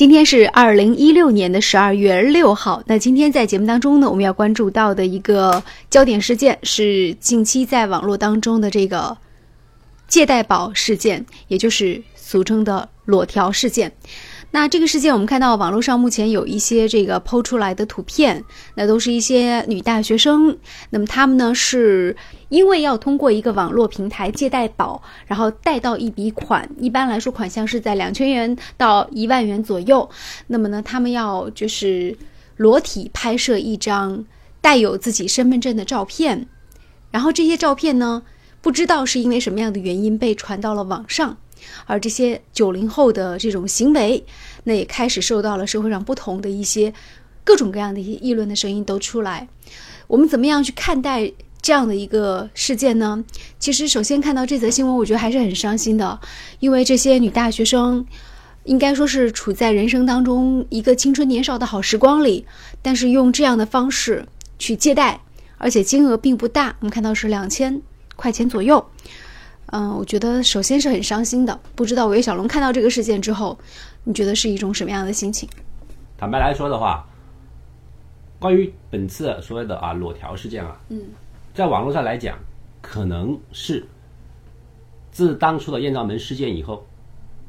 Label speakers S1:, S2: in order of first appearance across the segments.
S1: 今天是二零一六年的十二月六号。那今天在节目当中呢，我们要关注到的一个焦点事件是近期在网络当中的这个借贷宝事件，也就是俗称的裸条事件。那这个事件，我们看到网络上目前有一些这个抛出来的图片，那都是一些女大学生。那么她们呢，是因为要通过一个网络平台借贷宝，然后贷到一笔款，一般来说款项是在两千元到一万元左右。那么呢，她们要就是裸体拍摄一张带有自己身份证的照片，然后这些照片呢，不知道是因为什么样的原因被传到了网上。而这些九零后的这种行为，那也开始受到了社会上不同的一些各种各样的一些议论的声音都出来。我们怎么样去看待这样的一个事件呢？其实，首先看到这则新闻，我觉得还是很伤心的，因为这些女大学生应该说是处在人生当中一个青春年少的好时光里，但是用这样的方式去借贷，而且金额并不大，我们看到是两千块钱左右。嗯，我觉得首先是很伤心的。不知道韦小龙看到这个事件之后，你觉得是一种什么样的心情？
S2: 坦白来说的话，关于本次所谓的啊裸条事件啊，
S1: 嗯，
S2: 在网络上来讲，可能是自当初的艳照门事件以后，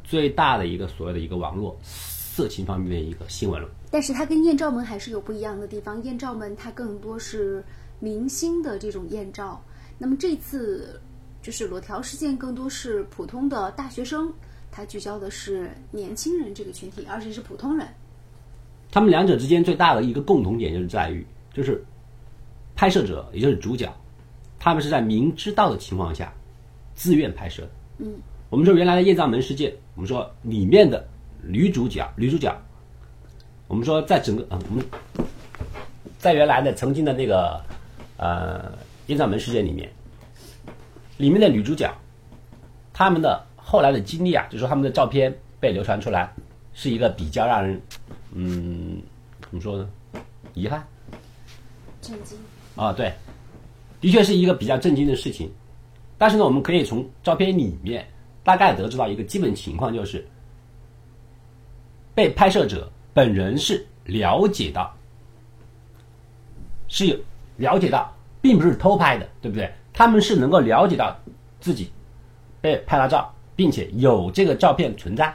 S2: 最大的一个所谓的一个网络色情方面的一个新闻了。
S1: 但是它跟艳照门还是有不一样的地方。艳照门它更多是明星的这种艳照，那么这次。就是裸条事件更多是普通的大学生，他聚焦的是年轻人这个群体，而且是普通人。
S2: 他们两者之间最大的一个共同点就是在于，就是拍摄者也就是主角，他们是在明知道的情况下自愿拍摄的。
S1: 嗯，
S2: 我们说原来的艳照门事件，我们说里面的女主角，女主角，我们说在整个啊，我们在原来的曾经的那个呃艳照门事件里面。里面的女主角，他们的后来的经历啊，就是说他们的照片被流传出来，是一个比较让人，嗯，怎么说呢？遗憾。
S1: 震惊。
S2: 啊，对，的确是一个比较震惊的事情。但是呢，我们可以从照片里面大概得知到一个基本情况，就是被拍摄者本人是了解到，是有了解到，并不是偷拍的，对不对？他们是能够了解到自己被拍了照，并且有这个照片存在。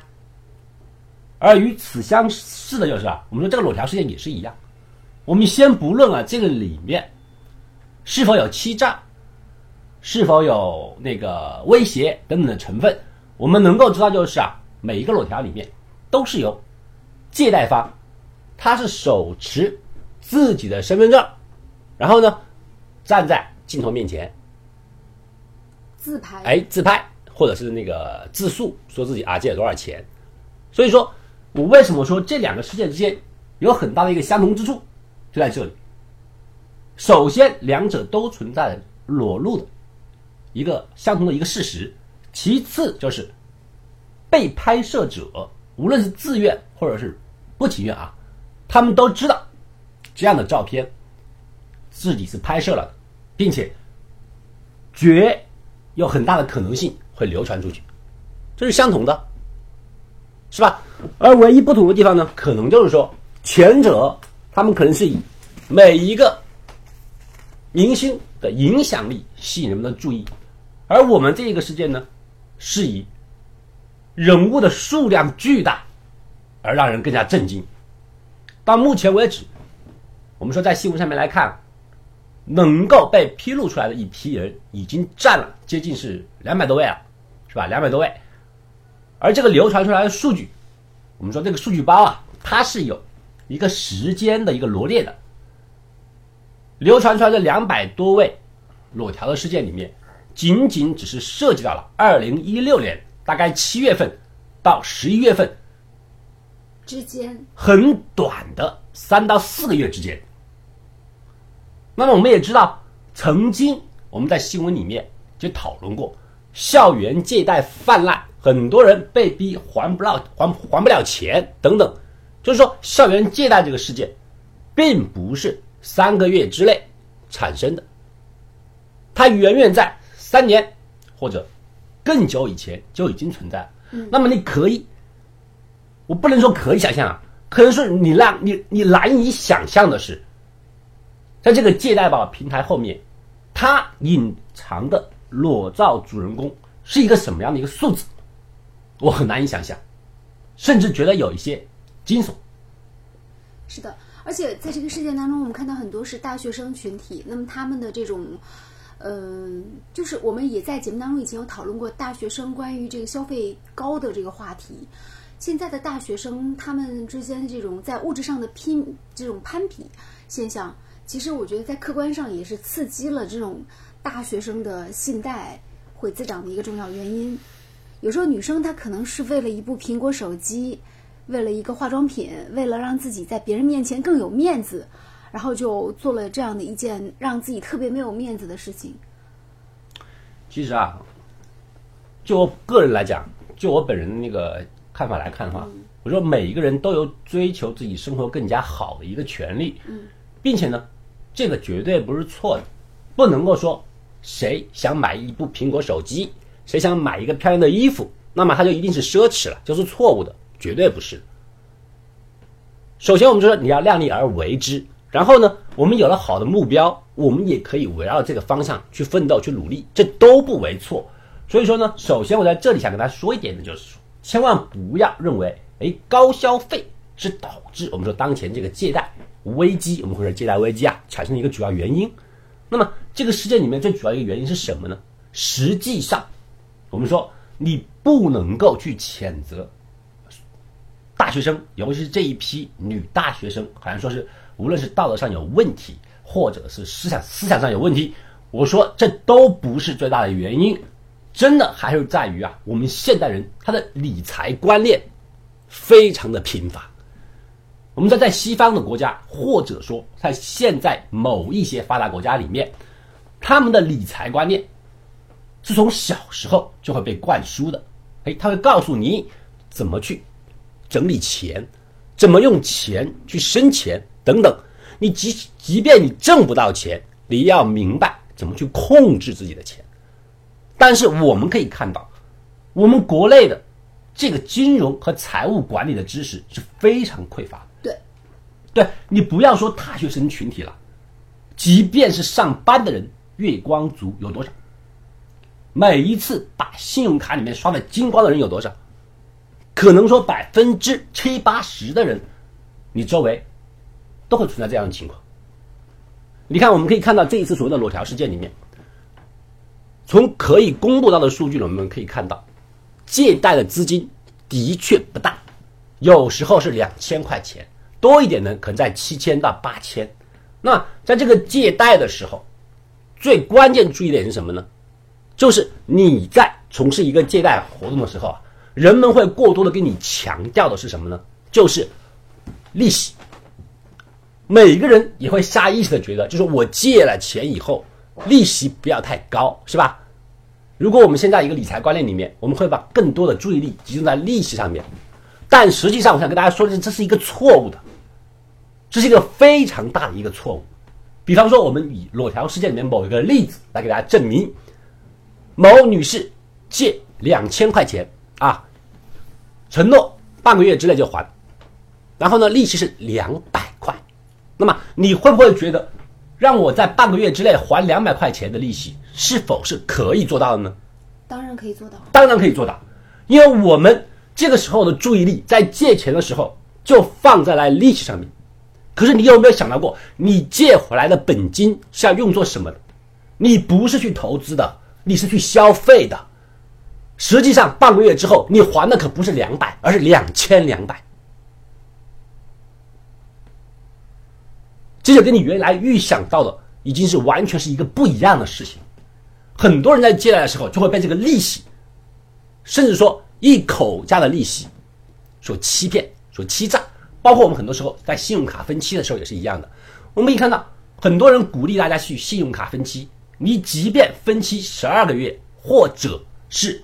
S2: 而与此相似的就是啊，我们说这个裸条事件也是一样。我们先不论啊，这个里面是否有欺诈，是否有那个威胁等等的成分，我们能够知道就是啊，每一个裸条里面都是由借贷方他是手持自己的身份证，然后呢站在镜头面前。
S1: 自拍，
S2: 哎，自拍，或者是那个自述，说自己啊借了多少钱。所以说，我为什么说这两个事件之间有很大的一个相同之处，就在这里。首先，两者都存在裸露的一个相同的一个事实；其次，就是被拍摄者无论是自愿或者是不情愿啊，他们都知道这样的照片自己是拍摄了，并且绝。有很大的可能性会流传出去，这是相同的，是吧？而唯一不同的地方呢，可能就是说，前者他们可能是以每一个明星的影响力吸引人们的注意，而我们这一个事件呢，是以人物的数量巨大而让人更加震惊。到目前为止，我们说在新闻上面来看。能够被披露出来的一批人已经占了接近是两百多位了，是吧？两百多位，而这个流传出来的数据，我们说这个数据包啊，它是有一个时间的一个罗列的。流传出来的两百多位裸条的事件里面，仅仅只是涉及到了二零一六年大概七月份到十一月份
S1: 之间，
S2: 很短的三到四个月之间。那么我们也知道，曾经我们在新闻里面就讨论过，校园借贷泛滥，很多人被逼还不了还还不了钱等等，就是说校园借贷这个事件，并不是三个月之内产生的，它远远在三年或者更久以前就已经存在。那么你可以我不能说可以想象啊，可能是你让你你难以想象的是，在这个借贷宝平台后面，它隐藏的裸照主人公是一个什么样的一个数字，我很难以想象，甚至觉得有一些惊悚。
S1: 是的，而且在这个事件当中，我们看到很多是大学生群体，那么他们的这种。嗯，就是我们也在节目当中以前有讨论过大学生关于这个消费高的这个话题。现在的大学生他们之间的这种在物质上的拼这种攀比现象，其实我觉得在客观上也是刺激了这种大学生的信贷会增长的一个重要原因。有时候女生她可能是为了一部苹果手机，为了一个化妆品，为了让自己在别人面前更有面子。然后就做了这样的一件让自己特别没有面子的事情。
S2: 其实啊，就我个人来讲，就我本人的那个看法来看的话，我说每一个人都有追求自己生活更加好的一个权利，并且呢，这个绝对不是错的，不能够说谁想买一部苹果手机，谁想买一个漂亮的衣服，那么他就一定是奢侈了，就是错误的，绝对不是。首先，我们说你要量力而为之。然后呢，我们有了好的目标，我们也可以围绕这个方向去奋斗、去努力，这都不为错。所以说呢，首先我在这里想跟大家说一点的就是说，千万不要认为，哎，高消费是导致我们说当前这个借贷危机，我们或者借贷危机啊产生的一个主要原因。那么这个事件里面最主要一个原因是什么呢？实际上，我们说你不能够去谴责大学生，尤其是这一批女大学生，好像说是。无论是道德上有问题，或者是思想思想上有问题，我说这都不是最大的原因，真的还是在于啊，我们现代人他的理财观念非常的贫乏。我们在在西方的国家，或者说在现在某一些发达国家里面，他们的理财观念是从小时候就会被灌输的。哎，他会告诉你怎么去整理钱，怎么用钱去生钱。等等，你即即便你挣不到钱，你要明白怎么去控制自己的钱。但是我们可以看到，我们国内的这个金融和财务管理的知识是非常匮乏的。
S1: 对，
S2: 你不要说大学生群体了，即便是上班的人，月光族有多少？每一次把信用卡里面刷的精光的人有多少？可能说百分之七八十的人，你周围。都会存在这样的情况。你看，我们可以看到这一次所谓的裸条事件里面，从可以公布到的数据呢，我们可以看到，借贷的资金的确不大，有时候是两千块钱，多一点呢，可能在七千到八千。那在这个借贷的时候，最关键注意点是什么呢？就是你在从事一个借贷活动的时候啊，人们会过多的跟你强调的是什么呢？就是利息。每个人也会下意识的觉得，就是我借了钱以后，利息不要太高，是吧？如果我们现在一个理财观念里面，我们会把更多的注意力集中在利息上面，但实际上，我想跟大家说的是，这是一个错误的，这是一个非常大的一个错误。比方说，我们以裸条事件里面某一个例子来给大家证明，某女士借两千块钱啊，承诺半个月之内就还，然后呢，利息是两百块。那么你会不会觉得，让我在半个月之内还两百块钱的利息，是否是可以做到的呢？
S1: 当然可以做到。
S2: 当然可以做到，因为我们这个时候的注意力在借钱的时候就放在了利息上面。可是你有没有想到过，你借回来的本金是要用作什么的？你不是去投资的，你是去消费的。实际上半个月之后，你还的可不是两百，而是两千两百。这就跟你原来预想到的已经是完全是一个不一样的事情。很多人在借贷的时候就会被这个利息，甚至说一口价的利息所欺骗、所欺诈。包括我们很多时候在信用卡分期的时候也是一样的。我们可以看到，很多人鼓励大家去信用卡分期，你即便分期十二个月或者是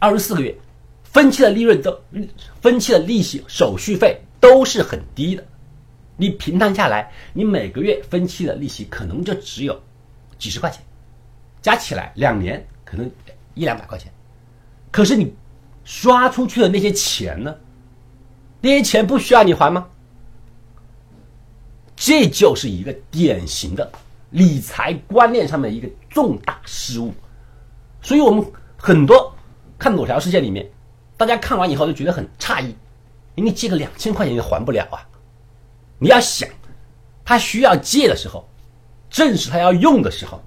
S2: 二十四个月，分期的利润都分期的利息、手续费都是很低的。你平摊下来，你每个月分期的利息可能就只有几十块钱，加起来两年可能一两百块钱。可是你刷出去的那些钱呢？那些钱不需要你还吗？这就是一个典型的理财观念上面一个重大失误。所以我们很多看裸条事件里面，大家看完以后就觉得很诧异，你借个两千块钱也还不了啊！你要想，他需要借的时候，正是他要用的时候。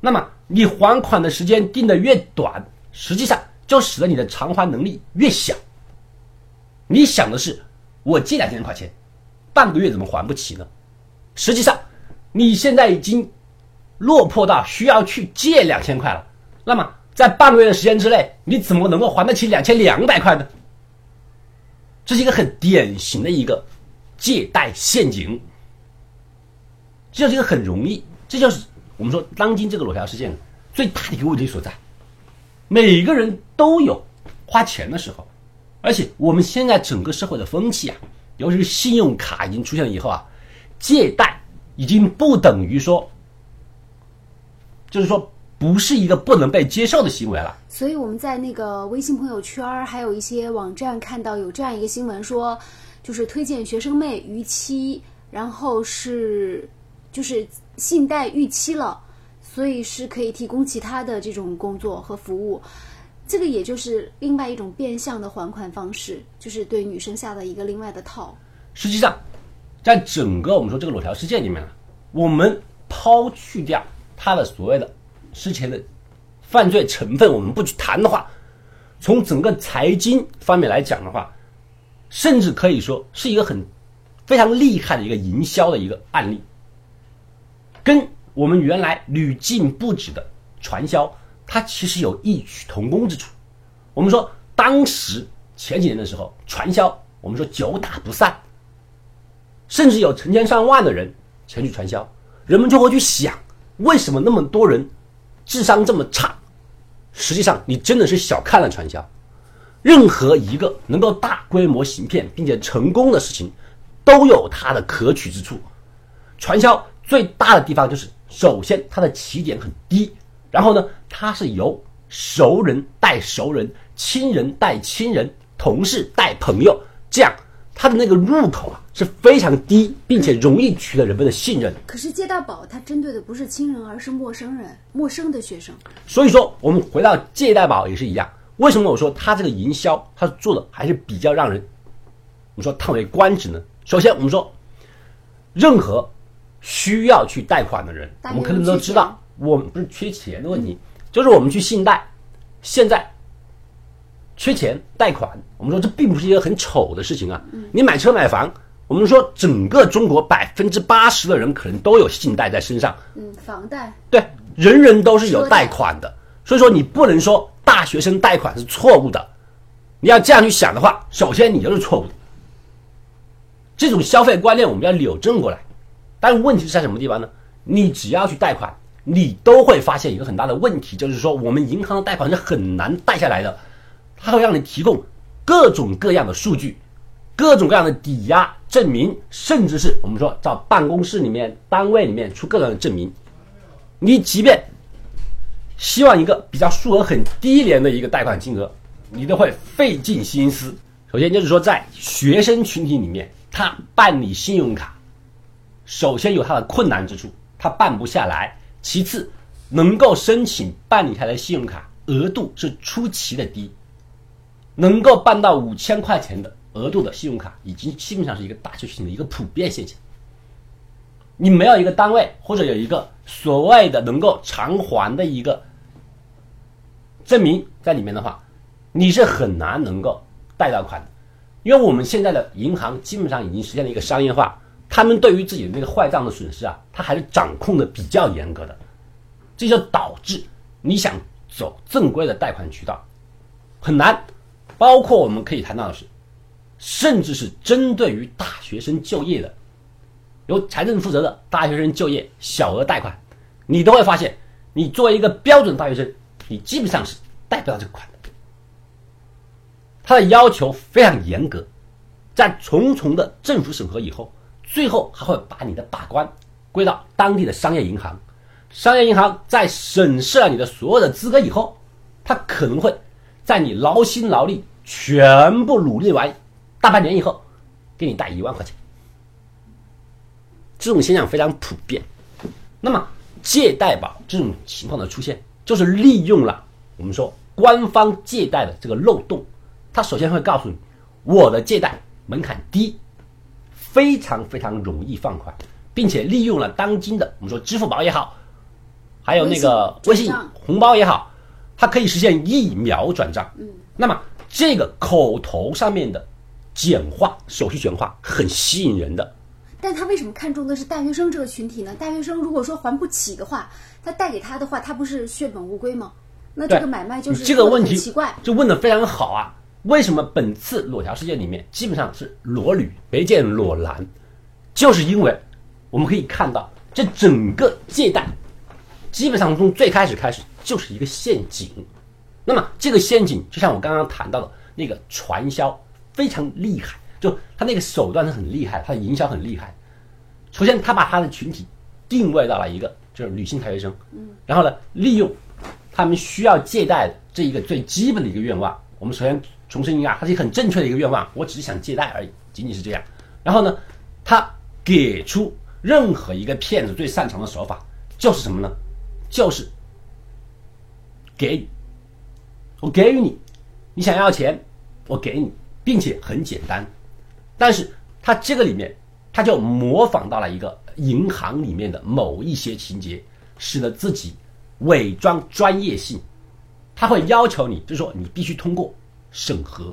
S2: 那么你还款的时间定的越短，实际上就使得你的偿还能力越小。你想的是，我借两千块钱，半个月怎么还不起呢？实际上，你现在已经落魄到需要去借两千块了。那么，在半个月的时间之内，你怎么能够还得起两千两百块呢？这是一个很典型的一个借贷陷阱。这就是一个很容易，这就是我们说当今这个裸条事件最大的一个问题所在。每个人都有花钱的时候，而且我们现在整个社会的风气啊，尤其是信用卡已经出现以后啊，借贷已经不等于说，就是说。不是一个不能被接受的行为了。
S1: 所以我们在那个微信朋友圈还有一些网站看到有这样一个新闻，说就是推荐学生妹逾期，然后是就是信贷逾期了，所以是可以提供其他的这种工作和服务。这个也就是另外一种变相的还款方式，就是对女生下的一个另外的套。
S2: 实际上，在整个我们说这个裸条事件里面呢，我们抛去掉他的所谓的。之前的犯罪成分我们不去谈的话，从整个财经方面来讲的话，甚至可以说是一个很非常厉害的一个营销的一个案例，跟我们原来屡禁不止的传销，它其实有异曲同工之处。我们说当时前几年的时候，传销我们说久打不散，甚至有成千上万的人前去传销，人们就会去想，为什么那么多人？智商这么差，实际上你真的是小看了传销。任何一个能够大规模行骗并且成功的事情，都有它的可取之处。传销最大的地方就是，首先它的起点很低，然后呢，它是由熟人带熟人、亲人带亲人、同事带朋友这样。它的那个入口啊是非常低，并且容易取得人们的信任。
S1: 可是借贷宝它针对的不是亲人，而是陌生人、陌生的学生。
S2: 所以说，我们回到借贷宝也是一样。为什么我说它这个营销它做的还是比较让人，我们说叹为观止呢？首先，我们说，任何需要去贷款的人，我们可能都知道，我们不是缺钱的问题，就是我们去信贷，现在。缺钱贷款，我们说这并不是一个很丑的事情啊。你买车买房，我们说整个中国百分之八十的人可能都有信贷在身上。
S1: 嗯，房贷。
S2: 对，人人都是有贷款的，所以说你不能说大学生贷款是错误的。你要这样去想的话，首先你就是错误的。这种消费观念我们要扭正过来。但问题是在什么地方呢？你只要去贷款，你都会发现一个很大的问题，就是说我们银行的贷款是很难贷下来的。它会让你提供各种各样的数据，各种各样的抵押证明，甚至是我们说在办公室里面、单位里面出各种的证明。你即便希望一个比较数额很低廉的一个贷款金额，你都会费尽心思。首先就是说，在学生群体里面，他办理信用卡，首先有它的困难之处，它办不下来；其次，能够申请办理下来信用卡额度是出奇的低。能够办到五千块钱的额度的信用卡，已经基本上是一个大学生的一个普遍现象。你没有一个单位或者有一个所谓的能够偿还的一个证明在里面的话，你是很难能够贷到款的。因为我们现在的银行基本上已经实现了一个商业化，他们对于自己的那个坏账的损失啊，他还是掌控的比较严格的，这就导致你想走正规的贷款渠道很难。包括我们可以谈到的是，甚至是针对于大学生就业的，由财政负责的大学生就业小额贷款，你都会发现，你作为一个标准大学生，你基本上是贷不到这个款的。他的要求非常严格，在重重的政府审核以后，最后还会把你的把关归到当地的商业银行，商业银行在审视了你的所有的资格以后，他可能会。在你劳心劳力、全部努力完大半年以后给你贷一万块钱。这种现象非常普遍。那么借贷宝这种情况的出现，就是利用了我们说官方借贷的这个漏洞。他首先会告诉你，我的借贷门槛低，非常非常容易放款，并且利用了当今的我们说支付宝也好，还有那个微信红包也好，它可以实现一秒转账。嗯，那么这个口头上面的简化手续简化很吸引人的。
S1: 但他为什么看中的是大学生这个群体呢？大学生如果说还不起的话，他贷给他的话，他不是血本无归吗？那这个买卖就是
S2: 这个问题
S1: 奇怪，
S2: 就问的非常好啊！为什么本次裸条事件里面基本上是裸女没见裸男？就是因为我们可以看到，这整个借贷基本上从最开始开始就是一个陷阱。那么这个陷阱就像我刚刚谈到的那个传销非常厉害。就他那个手段是很厉害，他的营销很厉害。首先，他把他的群体定位到了一个就是女性大学生，嗯，然后呢，利用他们需要借贷的这一个最基本的一个愿望。我们首先重申一下，它是一个很正确的一个愿望，我只是想借贷而已，仅仅是这样。然后呢，他给出任何一个骗子最擅长的手法就是什么呢？就是给予，我给予你，你想要钱，我给你，并且很简单。但是他这个里面，他就模仿到了一个银行里面的某一些情节，使得自己伪装专业性。他会要求你，就是说你必须通过审核。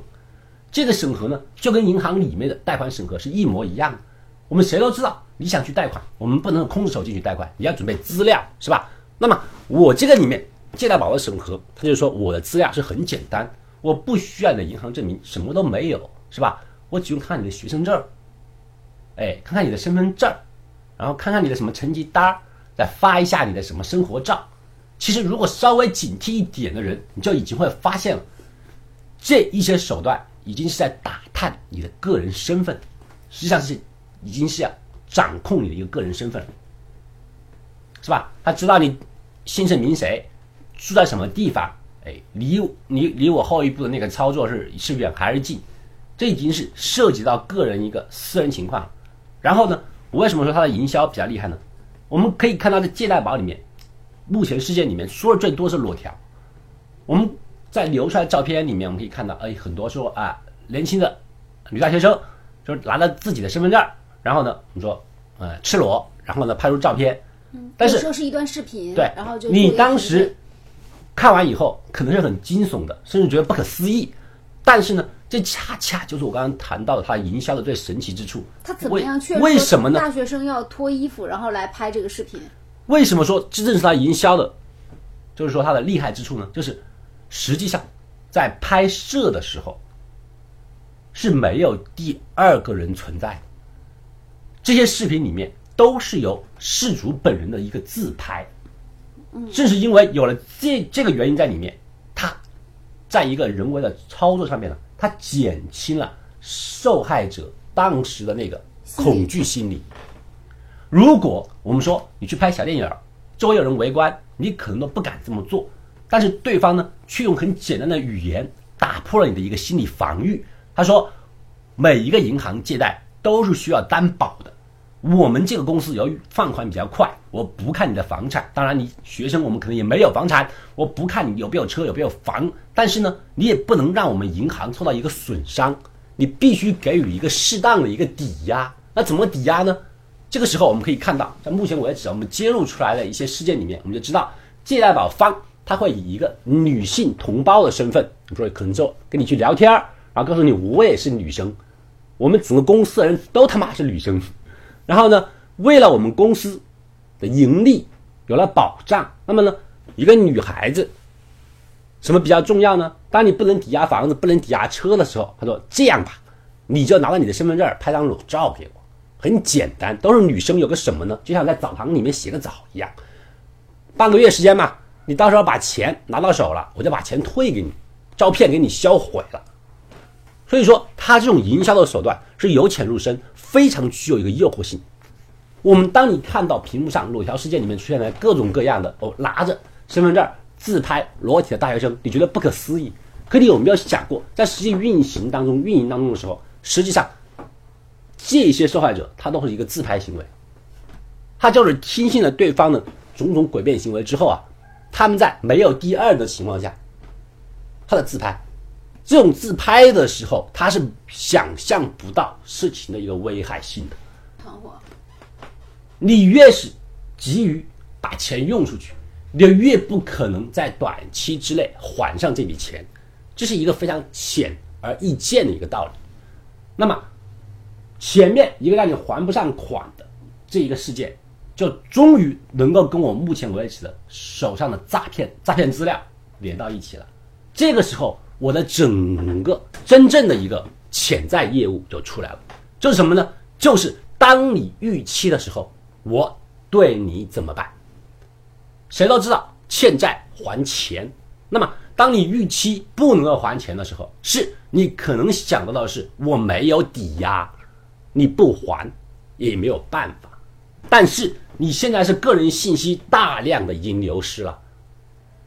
S2: 这个审核呢，就跟银行里面的贷款审核是一模一样的。我们谁都知道，你想去贷款，我们不能空着手进去贷款，你要准备资料，是吧？那么我这个里面借贷宝的审核，他就说我的资料是很简单，我不需要你的银行证明，什么都没有，是吧？我只用看你的学生证哎，看看你的身份证然后看看你的什么成绩单再发一下你的什么生活照。其实，如果稍微警惕一点的人，你就已经会发现了，这一些手段已经是在打探你的个人身份，实际上是已经是要掌控你的一个个人身份，是吧？他知道你姓甚名谁，住在什么地方，哎，离离离我后一步的那个操作是是远还是近？这已经是涉及到个人一个私人情况，然后呢，我为什么说它的营销比较厉害呢？我们可以看到，在借贷宝里面，目前事件里面说的最多是裸条。我们在流出来照片里面，我们可以看到，哎，很多说啊，年轻的女大学生，就是拿着自己的身份证，然后呢，我们说，呃，赤裸，然后呢，拍出照片。
S1: 嗯。
S2: 但是
S1: 说是一段视频。
S2: 对。
S1: 然后就
S2: 你当时看完以后，可能是很惊悚的，甚至觉得不可思议。但是呢？这恰恰就是我刚刚谈到的它营销的最神奇之处。
S1: 他怎么样确
S2: 为什么呢？
S1: 大学生要脱衣服然后来拍这个视频？
S2: 为什么说这正是他营销的，就是说他的厉害之处呢？就是实际上在拍摄的时候是没有第二个人存在的，这些视频里面都是由事主本人的一个自拍。正是因为有了这这个原因在里面，他在一个人为的操作上面呢。他减轻了受害者当时的那个恐惧心理。如果我们说你去拍小电影，周围有人围观，你可能都不敢这么做。但是对方呢，却用很简单的语言打破了你的一个心理防御。他说：“每一个银行借贷都是需要担保的。我们这个公司由于放款比较快，我不看你的房产。当然，你学生我们可能也没有房产，我不看你有没有车，有没有房。”但是呢，你也不能让我们银行受到一个损伤，你必须给予一个适当的一个抵押。那怎么抵押呢？这个时候我们可以看到，在目前为止我们揭露出来的一些事件里面，我们就知道借贷宝方他会以一个女性同胞的身份，你说可能就跟你去聊天然后告诉你我也是女生，我们整个公司的人都他妈是女生，然后呢，为了我们公司的盈利有了保障，那么呢，一个女孩子。什么比较重要呢？当你不能抵押房子、不能抵押车的时候，他说：“这样吧，你就拿着你的身份证拍张裸照给我，很简单，都是女生，有个什么呢？就像在澡堂里面洗个澡一样，半个月时间嘛，你到时候把钱拿到手了，我就把钱退给你，照片给你销毁了。所以说，他这种营销的手段是由浅入深，非常具有一个诱惑性。我们当你看到屏幕上裸条事件里面出现了各种各样的哦，拿着身份证。自拍裸体的大学生，你觉得不可思议？可你有没有想过，在实际运行当中、运营当中的时候，实际上，这些受害者他都是一个自拍行为，他就是听信了对方的种种诡辩行为之后啊，他们在没有第二的情况下，他的自拍，这种自拍的时候，他是想象不到事情的一个危害性的。
S1: 团伙，
S2: 你越是急于把钱用出去，你就越不可能在短期之内还上这笔钱，这是一个非常显而易见的一个道理。那么，前面一个让你还不上款的这一个事件，就终于能够跟我目前为止的手上的诈骗诈骗资料连到一起了。这个时候，我的整个真正的一个潜在业务就出来了，就是什么呢？就是当你逾期的时候，我对你怎么办？谁都知道欠债还钱。那么，当你逾期不能够还钱的时候，是你可能想到的是我没有抵押，你不还也没有办法。但是你现在是个人信息大量的已经流失了。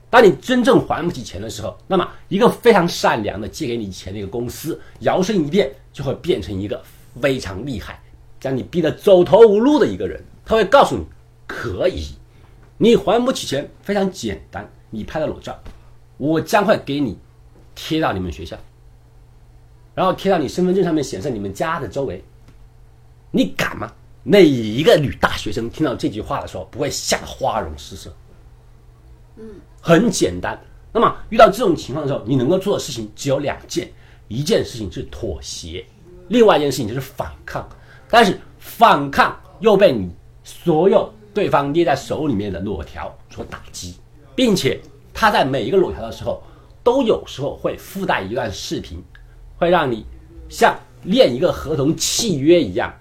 S2: 当你真正还不起钱的时候，那么一个非常善良的借给你钱的一个公司，摇身一变就会变成一个非常厉害，将你逼得走投无路的一个人。他会告诉你，可以，你还不起钱非常简单，你拍的裸照，我将会给你贴到你们学校，然后贴到你身份证上面显示你们家的周围。你敢吗？哪一个女大学生听到这句话的时候不会吓得花容失色？很简单。那么遇到这种情况的时候，你能够做的事情只有两件：一件事情是妥协，另外一件事情就是反抗。但是反抗又被你所有对方捏在手里面的裸条所打击，并且他在每一个裸条的时候，都有时候会附带一段视频，会让你像练一个合同契约一样，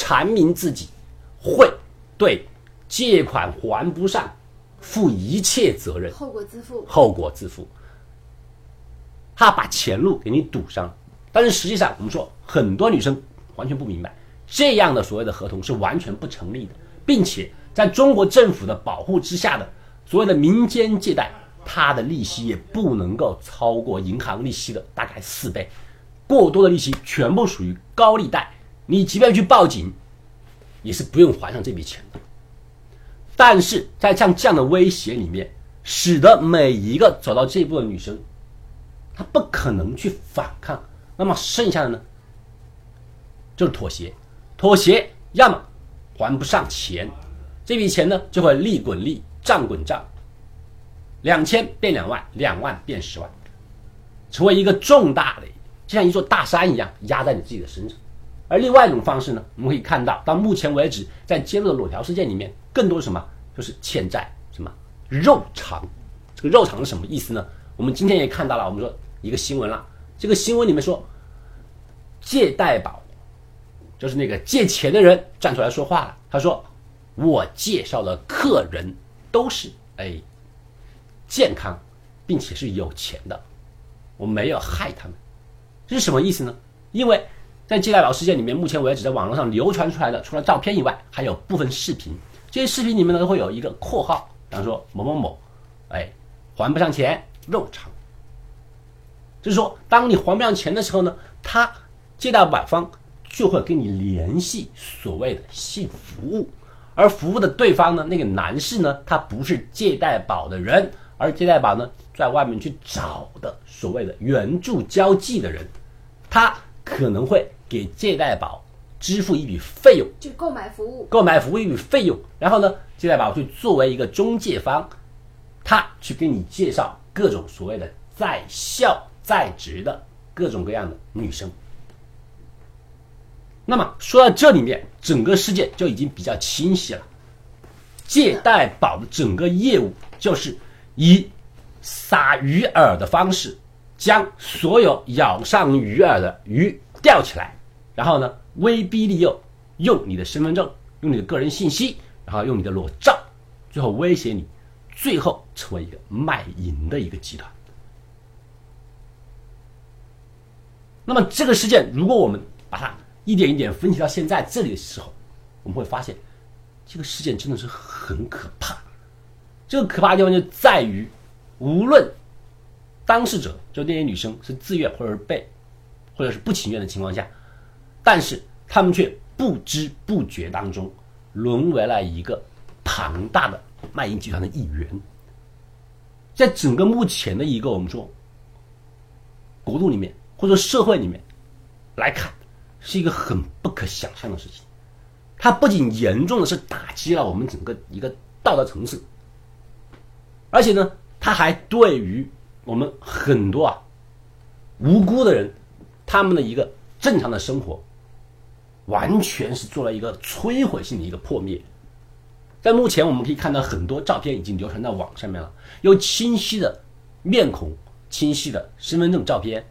S2: 阐明自己会对借款还不上负一切责任。
S1: 后果自负。
S2: 后果自负。他把前路给你堵上了，但是实际上我们说很多女生完全不明白，这样的所谓的合同是完全不成立的，并且在中国政府的保护之下的所谓的民间借贷，它的利息也不能够超过银行利息的大概四倍，过多的利息全部属于高利贷，你即便去报警，也是不用还上这笔钱的。但是在像这样的威胁里面，使得每一个走到这一步的女生，她不可能去反抗。那么剩下的呢，就是妥协。妥协，要么还不上钱，这笔钱呢就会利滚利，账滚账，两千变两万，两万变十万，成为一个重大的，就像一座大山一样压在你自己的身上。而另外一种方式呢，我们可以看到，到目前为止，在揭露的裸条事件里面，更多是什么？就是欠债，什么肉偿。这个肉偿是什么意思呢？我们今天也看到了，我们说一个新闻了。这个新闻里面说，借贷宝，就是那个借钱的人站出来说话了。他说：“我介绍的客人都是哎健康，并且是有钱的，我没有害他们。”这是什么意思呢？因为在借贷宝事件里面，目前为止在网络上流传出来的，除了照片以外，还有部分视频。这些视频里面呢，都会有一个括号，比方说某某某，哎，还不上钱，肉偿。就是说，当你还不上钱的时候呢，他借贷宝方就会跟你联系所谓的性服务，而服务的对方呢，那个男士呢，他不是借贷宝的人，而借贷宝呢，在外面去找的所谓的援助交际的人，他可能会给借贷宝支付一笔费用。
S1: 就购买服务，
S2: 购买服务一笔费用，然后呢，借贷宝去作为一个中介方，他去给你介绍各种所谓的在校在职的各种各样的女生。那么说到这里面，整个世界就已经比较清晰了。借贷宝的整个业务就是以撒鱼饵的方式，将所有咬上鱼饵的鱼钓起来，然后呢，威逼利诱，用你的身份证，用你的个人信息，然后用你的裸照，最后威胁你，最后成为一个卖淫的一个集团。那么这个事件，如果我们把它一点一点分析到现在这里的时候，我们会发现，这个事件真的是很可怕。这个可怕的地方就在于，无论当事者就那些女生是自愿或者是被或者是不情愿的情况下，但是他们却不知不觉当中沦为了一个庞大的卖淫集团的一员。在整个目前的一个我们说国度里面或者社会里面来看，是一个很不可想象的事情。它不仅严重的是打击了我们整个一个道德层次，而且呢，它还对于我们很多啊无辜的人，他们的一个正常的生活，完全是做了一个摧毁性的一个破灭。在目前，我们可以看到很多照片已经流传到网上面了，有清晰的面孔、清晰的身份证照片、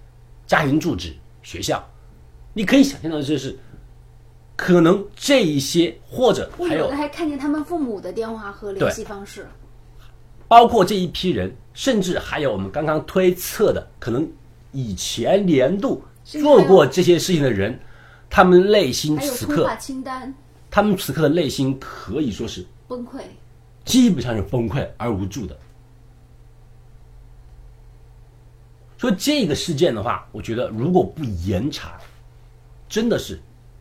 S2: 家庭住址、学校，你可以想象到就是可能这一些，或者还有
S1: 还看见他们父母的电话和联系方式。
S2: 包括这一批人，甚至还有我们刚刚推测的，可能以前年度做过这些事情的人，他们内心此刻，
S1: 清单，
S2: 他们此刻的内心可以说是
S1: 崩溃。
S2: 基本上是崩溃而无助的。所以这个事件的话，我觉得如果不严查，真的是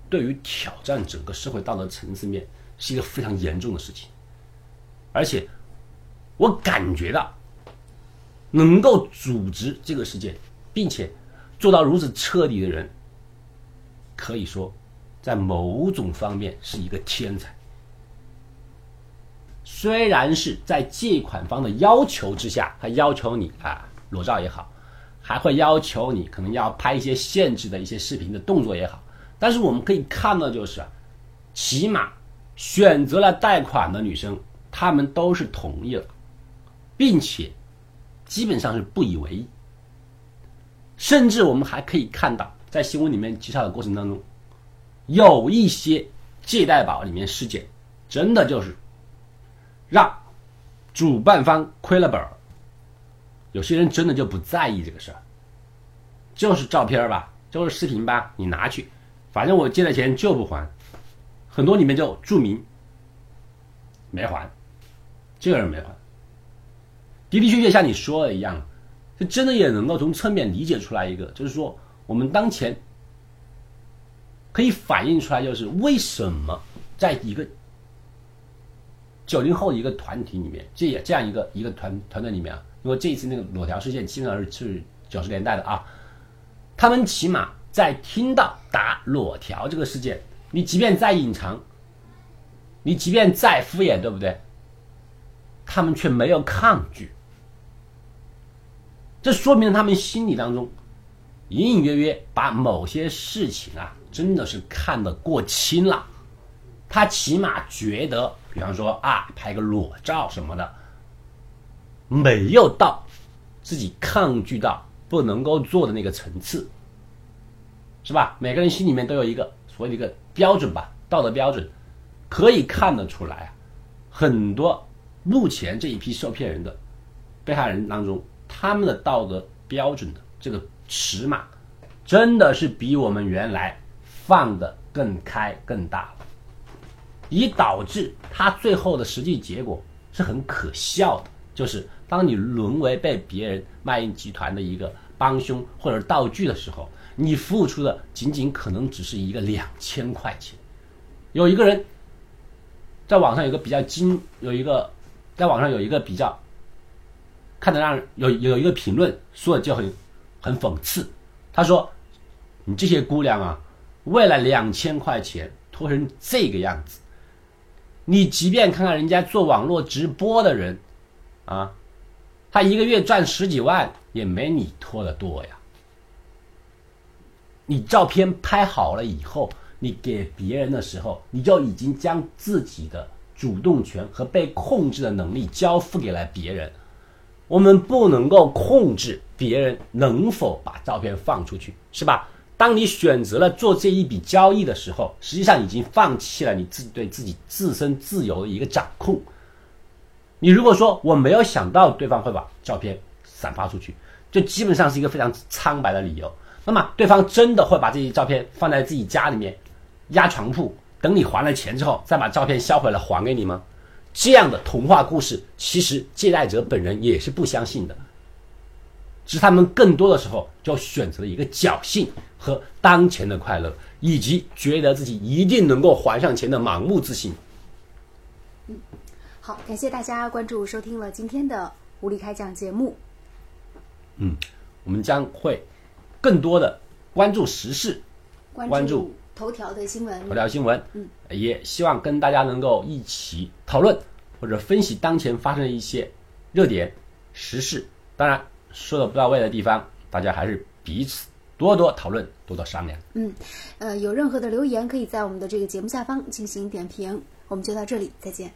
S2: 对于挑战整个社会道德层次面是一个非常严重的事情。而且我感觉到，能够组织这个事件，并且做到如此彻底的人，可以说在某种方面是一个天才。虽然是在借款方的要求之下，他要求你啊裸照也好，还会要求你可能要拍一些限制的一些视频的动作也好，但是我们可以看到就是，起码选择了贷款的女生，她们都是同意了，并且基本上是不以为意，甚至我们还可以看到，在新闻里面介绍的过程当中，有一些借贷宝里面事件，真的就是。让主办方亏了本儿，有些人真的就不在意这个事儿，就是照片吧，就是视频吧，你拿去，反正我借的钱就不还，很多里面就注明没还，这个人没还，的的确确像你说的一样，这真的也能够从侧面理解出来一个，就是说我们当前可以反映出来，就是为什么在一个。九零后一个团体里面，这也这样一个一个团团队里面啊，因为这一次那个裸条事件基本上是是九十年代的啊，他们起码在听到打裸条这个事件，你即便再隐藏，你即便再敷衍，对不对？他们却没有抗拒，这说明他们心里当中隐隐约约把某些事情啊，真的是看得过轻了，他起码觉得。比方说啊，拍个裸照什么的，没有到自己抗拒到不能够做的那个层次，是吧？每个人心里面都有一个所谓的一个标准吧，道德标准，可以看得出来啊。很多目前这一批受骗人的被害人当中，他们的道德标准的这个尺码，真的是比我们原来放的更开更大了。以导致他最后的实际结果是很可笑的，就是当你沦为被别人卖淫集团的一个帮凶或者道具的时候，你付出的仅仅可能只是一个两千块钱。有一个人在网上有个比较精，有一个在网上有一个比较看得让有有一个评论说的就很很讽刺，他说：“你这些姑娘啊，为了两千块钱拖成这个样子。”你即便看看人家做网络直播的人，啊，他一个月赚十几万，也没你拖的多呀。你照片拍好了以后，你给别人的时候，你就已经将自己的主动权和被控制的能力交付给了别人。我们不能够控制别人能否把照片放出去，是吧？当你选择了做这一笔交易的时候，实际上已经放弃了你自己对自己自身自由的一个掌控。你如果说我没有想到对方会把照片散发出去，这基本上是一个非常苍白的理由。那么对方真的会把这些照片放在自己家里面压床铺，等你还了钱之后再把照片销毁了还给你吗？这样的童话故事，其实借贷者本人也是不相信的。是他们更多的时候就选择了一个侥幸，和当前的快乐，以及觉得自己一定能够还上钱的盲目自信。
S1: 嗯好，感谢大家关注收听了今天的无理开讲节目。
S2: 嗯，我们将会更多的关注时事，
S1: 关
S2: 关注
S1: 头条的新闻，
S2: 头条新闻，
S1: 嗯，
S2: 也希望跟大家能够一起讨论或者分析当前发生的一些热点时事。当然，说的不到位的地方，大家还是彼此多多讨论，多多商量。
S1: 嗯，呃，有任何的留言，可以在我们的这个节目下方进行点评。我们就到这里，再见。